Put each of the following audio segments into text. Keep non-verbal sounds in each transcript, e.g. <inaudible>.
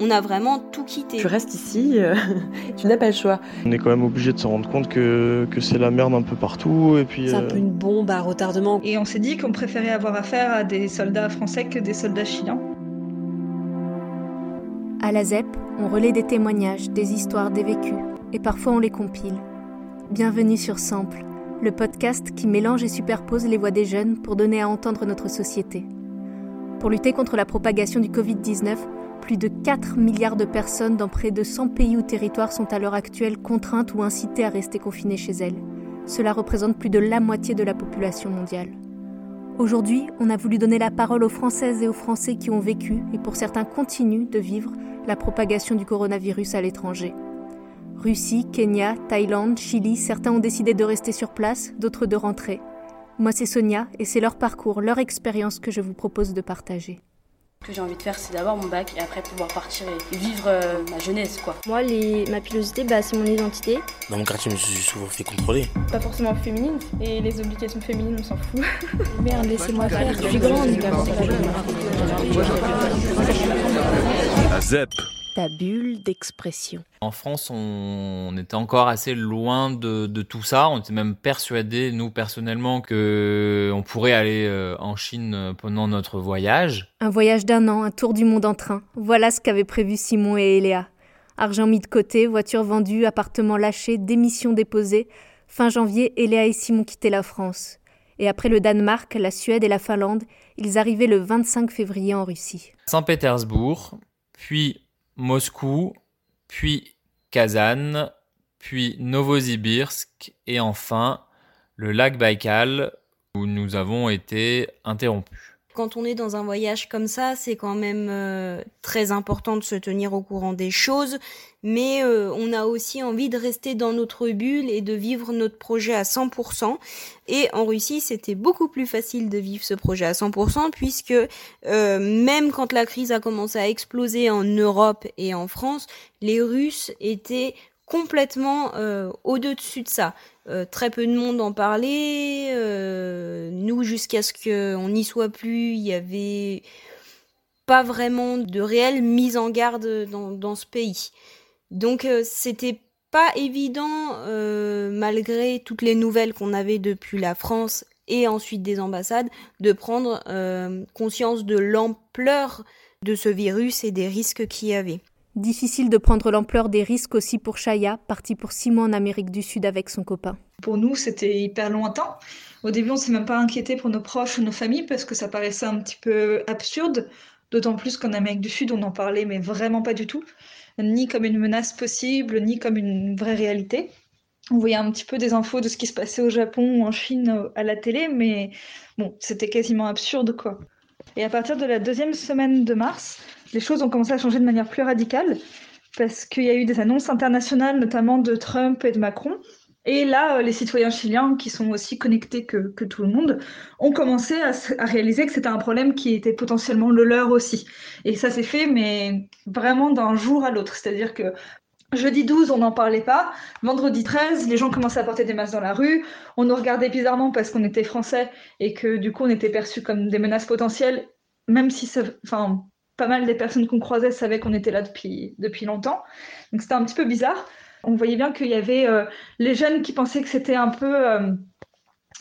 on a vraiment tout quitté. Tu restes ici, euh, <laughs> tu n'as pas le choix. On est quand même obligé de se rendre compte que, que c'est la merde un peu partout. Et puis, C'est un peu une bombe à retardement. Et on s'est dit qu'on préférait avoir affaire à des soldats français que des soldats chiliens. À la ZEP, on relaie des témoignages, des histoires, des vécus, et parfois on les compile. Bienvenue sur Sample, le podcast qui mélange et superpose les voix des jeunes pour donner à entendre notre société. Pour lutter contre la propagation du Covid-19, plus de 4 milliards de personnes dans près de 100 pays ou territoires sont à l'heure actuelle contraintes ou incitées à rester confinées chez elles. Cela représente plus de la moitié de la population mondiale. Aujourd'hui, on a voulu donner la parole aux Françaises et aux Français qui ont vécu et pour certains continuent de vivre la propagation du coronavirus à l'étranger. Russie, Kenya, Thaïlande, Chili, certains ont décidé de rester sur place, d'autres de rentrer. Moi, c'est Sonia et c'est leur parcours, leur expérience que je vous propose de partager. Ce que j'ai envie de faire, c'est d'avoir mon bac et après pouvoir partir et vivre euh, ma jeunesse, quoi. Moi, les... ma pilosité, bah, c'est mon identité. Dans mon quartier, je me suis souvent fait contrôler. Pas forcément féminine, et les obligations féminines, on s'en fout. <laughs> Merde, laissez-moi faire, je suis grande. La ZEP Ta bulle d'expression. En France, on était encore assez loin de, de, tout ça. On était même persuadés, nous personnellement, que on pourrait aller euh, en Chine pendant notre voyage. Un voyage d'un an, un tour du monde en train. Voilà ce qu'avaient prévu Simon et Eléa. Argent mis de côté, voiture vendue, appartement lâché, démission déposée. Fin janvier, Eléa et Simon quittaient la France. Et après le Danemark, la Suède et la Finlande, ils arrivaient le 25 février en Russie. Saint-Pétersbourg, puis Moscou, puis Kazan, puis Novosibirsk et enfin le lac Baïkal où nous avons été interrompus. Quand on est dans un voyage comme ça, c'est quand même euh, très important de se tenir au courant des choses, mais euh, on a aussi envie de rester dans notre bulle et de vivre notre projet à 100%. Et en Russie, c'était beaucoup plus facile de vivre ce projet à 100% puisque euh, même quand la crise a commencé à exploser en Europe et en France, les Russes étaient complètement euh, au-dessus de ça. Euh, très peu de monde en parlait. Euh, nous, jusqu'à ce qu'on n'y soit plus, il y avait pas vraiment de réelle mise en garde dans, dans ce pays. Donc, euh, c'était pas évident, euh, malgré toutes les nouvelles qu'on avait depuis la France et ensuite des ambassades, de prendre euh, conscience de l'ampleur de ce virus et des risques qu'il y avait. Difficile de prendre l'ampleur des risques aussi pour Chaya, partie pour six mois en Amérique du Sud avec son copain. Pour nous, c'était hyper lointain. Au début, on s'est même pas inquiété pour nos proches ou nos familles parce que ça paraissait un petit peu absurde. D'autant plus qu'en Amérique du Sud, on n'en parlait mais vraiment pas du tout. Ni comme une menace possible, ni comme une vraie réalité. On voyait un petit peu des infos de ce qui se passait au Japon ou en Chine à la télé, mais bon, c'était quasiment absurde quoi. Et à partir de la deuxième semaine de mars, les choses ont commencé à changer de manière plus radicale parce qu'il y a eu des annonces internationales, notamment de Trump et de Macron. Et là, les citoyens chiliens, qui sont aussi connectés que, tout le monde, ont commencé à, réaliser que c'était un problème qui était potentiellement le leur aussi. Et ça s'est fait, mais vraiment d'un jour à l'autre. C'est-à-dire que Jeudi 12, on n'en parlait pas. Vendredi 13, les gens commençaient à porter des masques dans la rue. On nous regardait bizarrement parce qu'on était français et que du coup on était perçus comme des menaces potentielles, même si enfin, pas mal des personnes qu'on croisait savaient qu'on était là depuis, depuis longtemps. Donc c'était un petit peu bizarre. On voyait bien qu'il y avait euh, les jeunes qui pensaient que c'était un peu euh,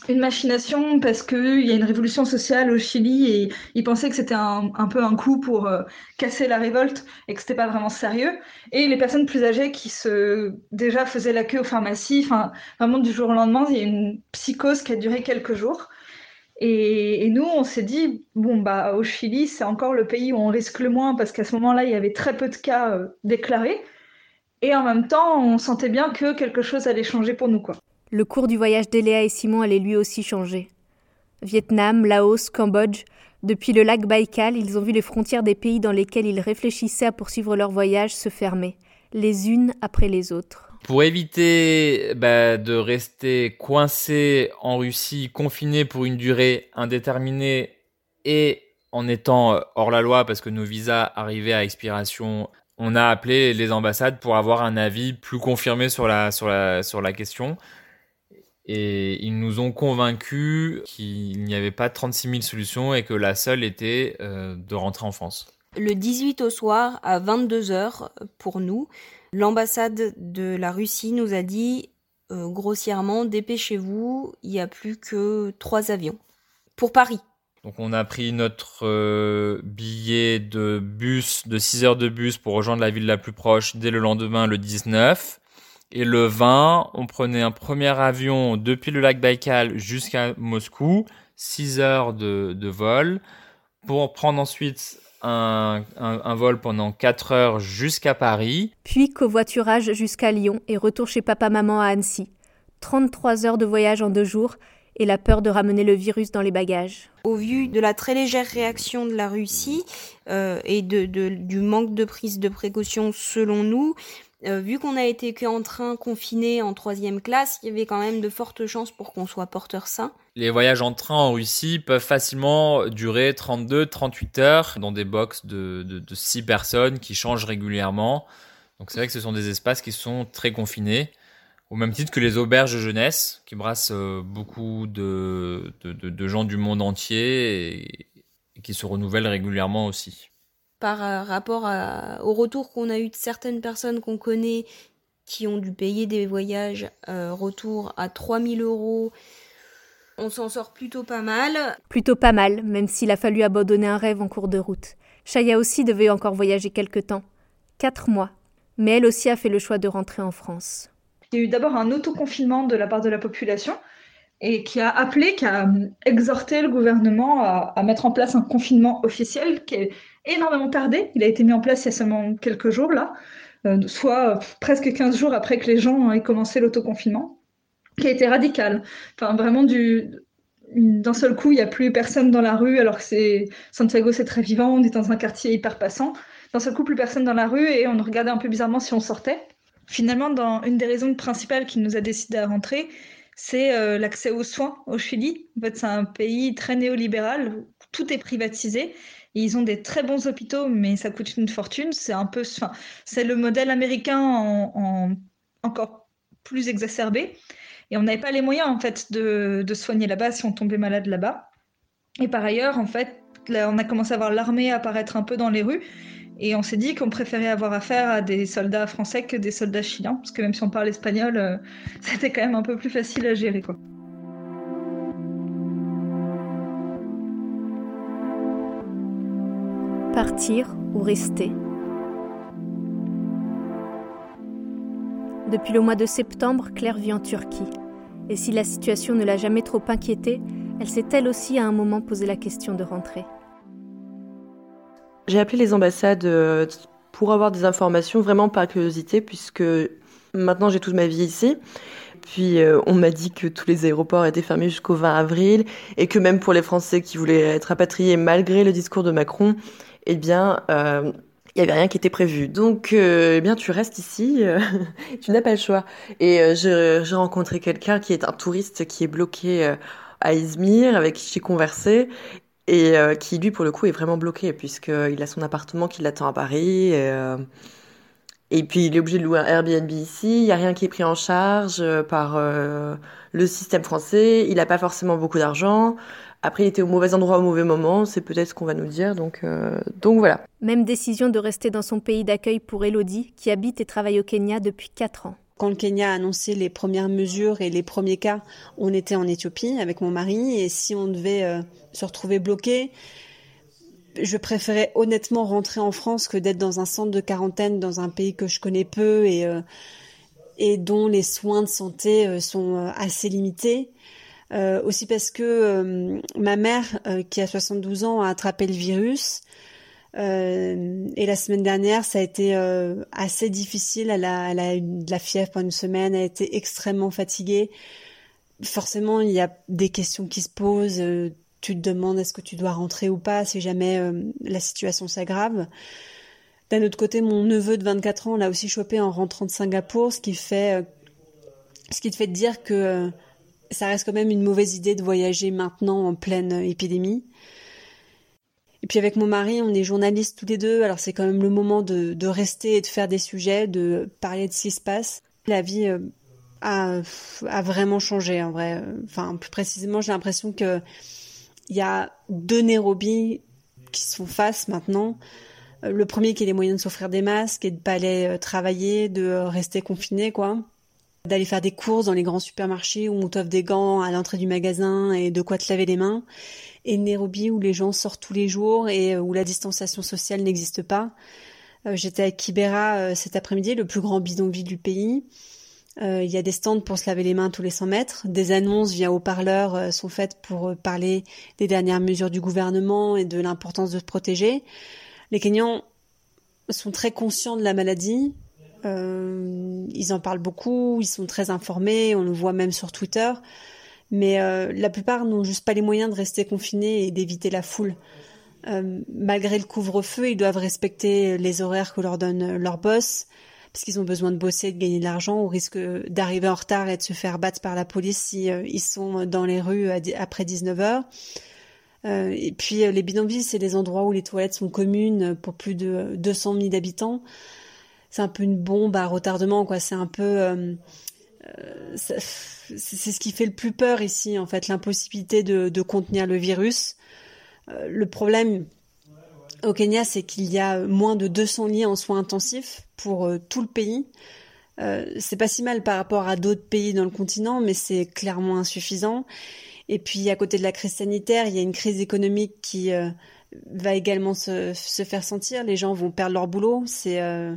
une machination parce qu'il y a une révolution sociale au Chili et ils pensaient que c'était un, peu un coup pour euh, casser la révolte et que c'était pas vraiment sérieux. Et les personnes plus âgées qui se déjà faisaient la queue aux pharmacies, enfin vraiment du jour au lendemain, il y a une psychose qui a duré quelques jours. Et, nous, on s'est dit, bon, bah, au Chili, c'est encore le pays où on risque le moins parce qu'à ce moment-là, il y avait très peu de cas déclarés. Et en même temps, on sentait bien que quelque chose allait changer pour nous, quoi. Le cours du voyage d'Eléa et Simon allait lui aussi changer. Vietnam, Laos, Cambodge, depuis le lac Baïkal, ils ont vu les frontières des pays dans lesquels ils réfléchissaient à poursuivre leur voyage se fermer, les unes après les autres. Pour éviter bah, de rester coincé en Russie, confiné pour une durée indéterminée et en étant hors la loi parce que nos visas arrivaient à expiration, on a appelé les ambassades pour avoir un avis plus confirmé sur la, sur la, sur la question. Et ils nous ont convaincus qu'il n'y avait pas 36 000 solutions et que la seule était euh, de rentrer en France. Le 18 au soir, à 22h pour nous, l'ambassade de la Russie nous a dit euh, grossièrement, dépêchez-vous, il n'y a plus que trois avions. Pour Paris. Donc on a pris notre euh, billet de bus, de 6 heures de bus pour rejoindre la ville la plus proche dès le lendemain, le 19. Et le 20, on prenait un premier avion depuis le lac Baïkal jusqu'à Moscou, 6 heures de, vol, pour prendre ensuite un, un, un vol pendant 4 heures jusqu'à Paris. Puis covoiturage jusqu'à Lyon et retour chez papa-maman à Annecy. 33 heures de voyage en deux jours et la peur de ramener le virus dans les bagages. Au vu de la très légère réaction de la Russie euh, et du manque de prise de précaution selon nous, euh, vu qu'on a été qu'en train confiné en troisième classe, il y avait quand même de fortes chances pour qu'on soit porteur sain. Les voyages en train en Russie peuvent facilement durer 32-38 heures dans des box de, de, de 6 personnes qui changent régulièrement. Donc c'est vrai que ce sont des espaces qui sont très confinés au même titre que les auberges de jeunesse, qui brassent euh, beaucoup de, de, de, de gens du monde entier et, et, qui se renouvellent régulièrement aussi. Par euh, rapport à, au retour qu'on a eu de certaines personnes qu'on connaît qui ont dû payer des voyages euh, retour à 3000 euros, on s'en sort plutôt pas mal. Plutôt pas mal, même s'il a fallu abandonner un rêve en cours de route. Chaya aussi devait encore voyager quelque temps. Quatre mois. Mais elle aussi a fait le choix de rentrer en France. Il y a eu d'abord un autoconfinement de la part de la population et qui a appelé, qui a exhorté le gouvernement à, mettre en place un confinement officiel qui est énormément tardé. Il a été mis en place il y a seulement quelques jours là, euh, soit euh, presque 15 jours après que les gens aient commencé l'autoconfinement, qui a été radical. Enfin, vraiment du d'un seul coup, il n'y a plus personne dans la rue, alors que Santiago, c'est très vivant, on est dans un quartier hyper passant. D'un seul coup, plus personne dans la rue et on regardait un peu bizarrement si on sortait. Finalement, une des raisons principales qui nous a décidé à rentrer, c'est euh, l'accès aux soins au Chili. En fait, c'est un pays très néolibéral, tout est privatisé. Ils ont des très bons hôpitaux, mais ça coûte une fortune. C'est un peu, c'est le modèle américain en, en, encore plus exacerbé. Et on n'avait pas les moyens en fait de, soigner là-bas si on tombait malade là-bas. Et par ailleurs, en fait, on a commencé à voir l'armée apparaître un peu dans les rues. Et on s'est dit qu'on préférait avoir affaire à des soldats français que des soldats chiliens, parce que même si on parle espagnol, euh, <laughs> c'était quand même un peu plus facile à gérer. Partir ou rester Depuis le mois de septembre, Claire vit en Turquie. Et si la situation ne l'a jamais trop inquiétée, elle s'est elle aussi à un moment posé la question de rentrer. J'ai appelé les ambassades euh, pour avoir des informations vraiment par curiosité, puisque maintenant j'ai toute ma vie ici. Puis euh, on m'a dit que tous les aéroports étaient fermés jusqu'au 20 avril et que même pour les Français qui voulaient être rapatriés malgré le discours de Macron, eh bien, euh, il n'y avait rien qui était prévu. Donc, euh, eh bien, tu restes ici, euh, <laughs> tu n'as pas le choix. Et euh, j'ai rencontré quelqu'un qui est un touriste qui est bloqué à Izmir, avec qui j'ai conversé, et qui, lui, pour le coup, est vraiment bloqué, puisqu'il a son appartement qui l'attend à Paris. Et, et, puis, il est obligé de louer un Airbnb ici. Il n'y a rien qui est pris en charge par le système français. Il n'a pas forcément beaucoup d'argent. Après, il était au mauvais endroit au mauvais moment, c'est peut-être ce qu'on va nous dire, donc, euh, donc voilà. Même décision de rester dans son pays d'accueil pour Elodie, qui habite et travaille au Kenya depuis 4 ans. Quand le Kenya a annoncé les premières mesures et les premiers cas, on était en Éthiopie avec mon mari, et si on devait euh, se retrouver bloqué, je préférais honnêtement rentrer en France que d'être dans un centre de quarantaine dans un pays que je connais peu et, euh, dont les soins de santé euh, sont assez limités. Aussi parce que ma mère, qui a 72 ans, a attrapé le virus. Et la semaine dernière, ça a été assez difficile. Elle a, eu de la fièvre pendant une semaine, elle a été extrêmement fatiguée. Forcément, il y a des questions qui se posent. tu te demandes est-ce que tu dois rentrer ou pas si jamais la situation s'aggrave. D'un autre côté, mon neveu de 24 ans l'a aussi chopé en rentrant de Singapour, ce qui fait, ce qui te fait dire que ça reste quand même une mauvaise idée de voyager maintenant en pleine épidémie. Puis avec mon mari, on est journalistes tous les deux, alors c'est quand même le moment de, de, rester et de faire des sujets, de parler de ce qui se passe. La vie euh, a, a vraiment changé en vrai. Enfin, plus précisément, j'ai l'impression que il y a deux Nairobi qui se font face maintenant. le premier qui ait les moyens de s'offrir des masques et de pas aller travailler, de rester confiné, quoi d'aller faire des courses dans les grands supermarchés où on t'offre des gants à l'entrée du magasin et de quoi te laver les mains, et Nairobi où les gens sortent tous les jours et où la distanciation sociale n'existe pas. J'étais à Kibera cet après-midi, le plus grand bidonville du pays. Euh, il y a des stands pour se laver les mains tous les 100 mètres. Des annonces via haut-parleurs euh, sont faites pour euh, parler des dernières mesures du gouvernement et de l'importance de se protéger. Les Kenyans sont très conscients de la maladie. Ils en parlent beaucoup, ils sont très informés, on le voit même sur Twitter. Mais la plupart n'ont juste pas les moyens de rester confinés et d'éviter la foule. malgré le couvre-feu, ils doivent respecter les horaires que leur donne leur boss parce qu'ils ont besoin de bosser, de gagner de l'argent, au risque d'arriver en retard et de se faire battre par la police si euh, ils sont dans les rues après 19 heures. Euh, et puis euh, les bidonvilles, c'est des endroits où les toilettes sont communes pour plus de 200 000 habitants. C'est un peu une bombe à retardement, quoi. C'est un peu, c'est ce qui fait le plus peur ici, en fait, l'impossibilité de, contenir le virus. le problème, au Kenya, c'est qu'il y a moins de 200 lits en soins intensifs pour euh, tout le pays. Euh, c'est pas si mal par rapport à d'autres pays dans le continent, mais c'est clairement insuffisant. Et puis à côté de la crise sanitaire, il y a une crise économique qui euh, va également se, se, faire sentir. Les gens vont perdre leur boulot, c'est euh,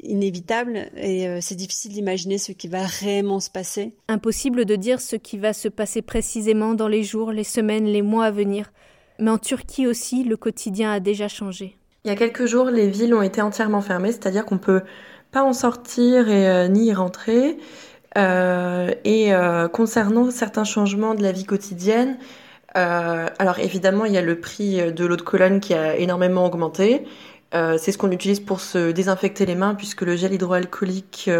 inévitable et c'est difficile d'imaginer ce qui va réellement se passer. Impossible de dire ce qui va se passer précisément dans les jours, les semaines, les mois à venir. Mais en Turquie aussi, le quotidien a déjà changé. Il y a quelques jours, les villes ont été entièrement fermées, c'est-à-dire qu'on peut pas en sortir et euh, ni y rentrer. Euh, et euh, concernant certains changements de la vie quotidienne, alors évidemment, il y a le prix de l'eau de colonne qui a énormément augmenté. C'est ce qu'on utilise pour se désinfecter les mains, puisque le gel hydroalcoolique,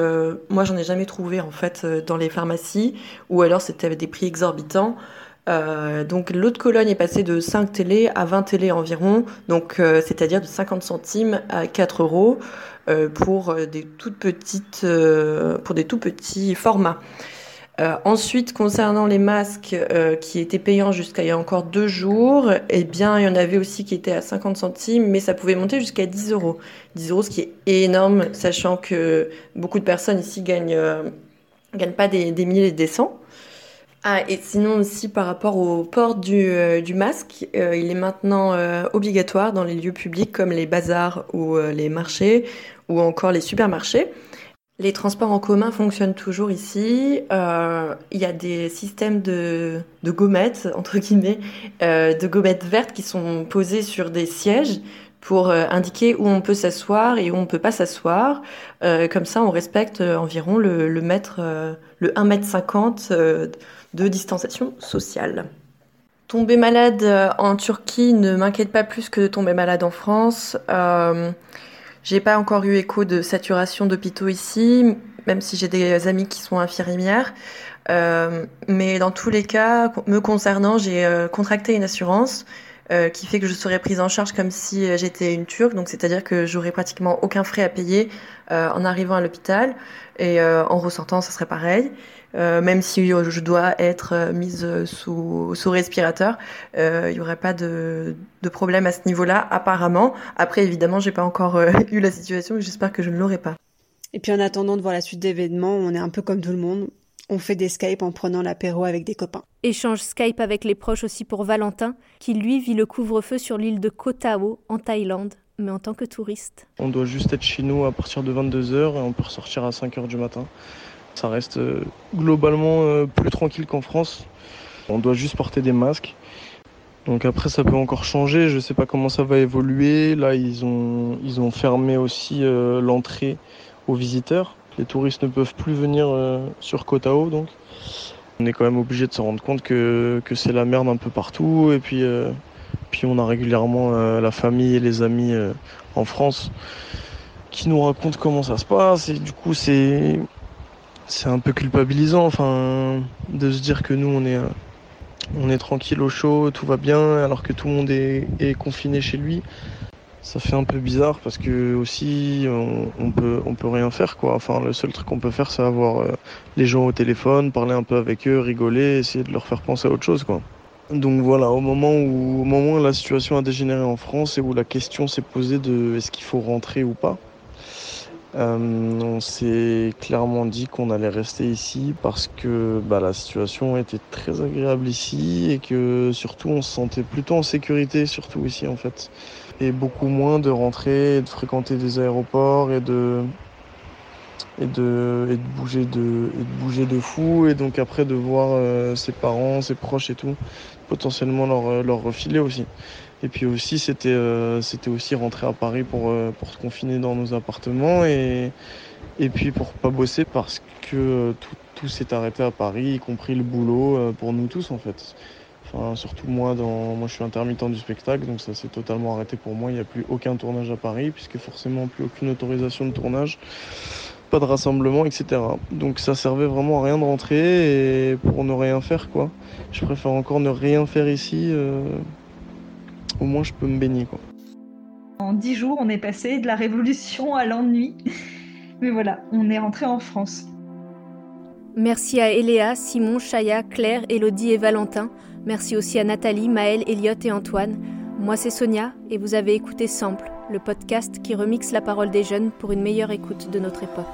moi, j'en ai jamais trouvé en fait dans les pharmacies, ou alors c'était des prix exorbitants. Euh, donc l'eau de Cologne est passée de 5 télé à 20 télé environ, donc euh, c'est-à-dire de 50 centimes à 4 euros euh, pour des tout petits formats. Ensuite, concernant les masques qui étaient payants jusqu'à il y a encore deux jours, eh bien, il y en avait aussi qui étaient à 50 centimes, mais ça pouvait monter jusqu'à 10 euros. 10 euros, ce qui est énorme, sachant que beaucoup de personnes ici gagnent, gagnent pas des, des milliers et des cents. Ah, et sinon aussi par rapport au port du, euh, du masque, euh, il est maintenant euh, obligatoire dans les lieux publics comme les bazars ou les marchés ou encore les supermarchés. Les transports en commun fonctionnent toujours ici. il y a des systèmes de, gommettes, entre guillemets, de gommettes vertes qui sont posées sur des sièges pour indiquer où on peut s'asseoir et où on peut pas s'asseoir. comme ça, on respecte environ le, mètre, le 1 mètre 50 de distanciation sociale. Tomber malade euh, en Turquie ne m'inquiète pas plus que tomber malade en France. J'ai pas encore eu écho de saturation d'hôpitaux ici, même si j'ai des amis qui sont infirmières. Euh, mais dans tous les cas, me concernant, j'ai euh, contracté une assurance euh, qui fait que je serais prise en charge comme si j'étais une Turque, donc c'est-à-dire que j'aurais pratiquement aucun frais à payer en arrivant à l'hôpital et en ressortant, ça serait pareil. Euh, même si je dois être euh, mise sous, sous respirateur, euh, il n'y aurait pas de, de, problème à ce niveau-là, apparemment. Après, évidemment, j'ai pas encore <laughs> eu la situation, et j'espère que je ne l'aurai pas. Et puis en attendant de voir la suite d'événements, on est un peu comme tout le monde. On fait des Skype en prenant l'apéro avec des copains. Échange Skype avec les proches aussi pour Valentin, qui lui vit le couvre-feu sur l'île de Koh Tao, en Thaïlande, mais en tant que touriste. On doit juste être chez nous à partir de 22h et on peut ressortir à 5h du matin. Ça reste euh, globalement euh, plus tranquille qu'en France. On doit juste porter des masques. Donc après ça peut encore changer, je ne sais pas comment ça va évoluer. Là ils ont, ils ont fermé aussi euh, l'entrée aux visiteurs. Les touristes ne peuvent plus venir sur Kotao donc. On est quand même obligé de se rendre compte que, c'est la merde un peu partout et puis, puis on a régulièrement la famille et les amis en France qui nous racontent comment ça se passe et du coup c'est un peu culpabilisant, enfin, de se dire que nous on est, on est tranquille au chaud, tout va bien, alors que tout le monde est, confiné chez lui. Ça fait un peu bizarre parce que aussi on, peut on peut rien faire quoi. Enfin le seul truc qu'on peut faire c'est avoir euh, les gens au téléphone, parler un peu avec eux, rigoler, essayer de leur faire penser à autre chose quoi. Donc voilà, au moment où, au moment où la situation a dégénéré en France et où la question s'est posée de est-ce qu'il faut rentrer ou pas, euh, on s'est clairement dit qu'on allait rester ici parce que bah, la situation était très agréable ici et que surtout on se sentait plutôt en sécurité, surtout ici en fait. Beaucoup moins de rentrer, et de fréquenter des aéroports et de, bouger, de, et fou et donc après de voir euh, ses parents, ses proches et tout, potentiellement leur, leur refiler aussi. Et puis aussi, c'était euh, aussi rentrer à Paris pour, euh, se confiner dans nos appartements et, puis pour pas bosser parce que euh, tout, s'est arrêté à Paris, y compris le boulot euh, pour nous tous en fait. Enfin, surtout moi, dans, moi je suis intermittent du spectacle, donc ça s'est totalement arrêté pour moi. Il n'y a plus aucun tournage à Paris, puisque forcément plus aucune autorisation de tournage, pas de rassemblement, etc. Donc ça servait vraiment à rien de rentrer et pour ne rien faire quoi. Je préfère encore ne rien faire ici. Euh, au moins je peux me baigner quoi. En dix jours, on est passé de la révolution à l'ennui. Mais voilà, on est rentré en France. Merci à Eléa, Simon, Chaya, Claire, Elodie et Valentin. Merci aussi à Nathalie, Maëlle, Elliot et Antoine. Moi c'est Sonia et vous avez écouté Sample, le podcast qui remixe la parole des jeunes pour une meilleure écoute de notre époque.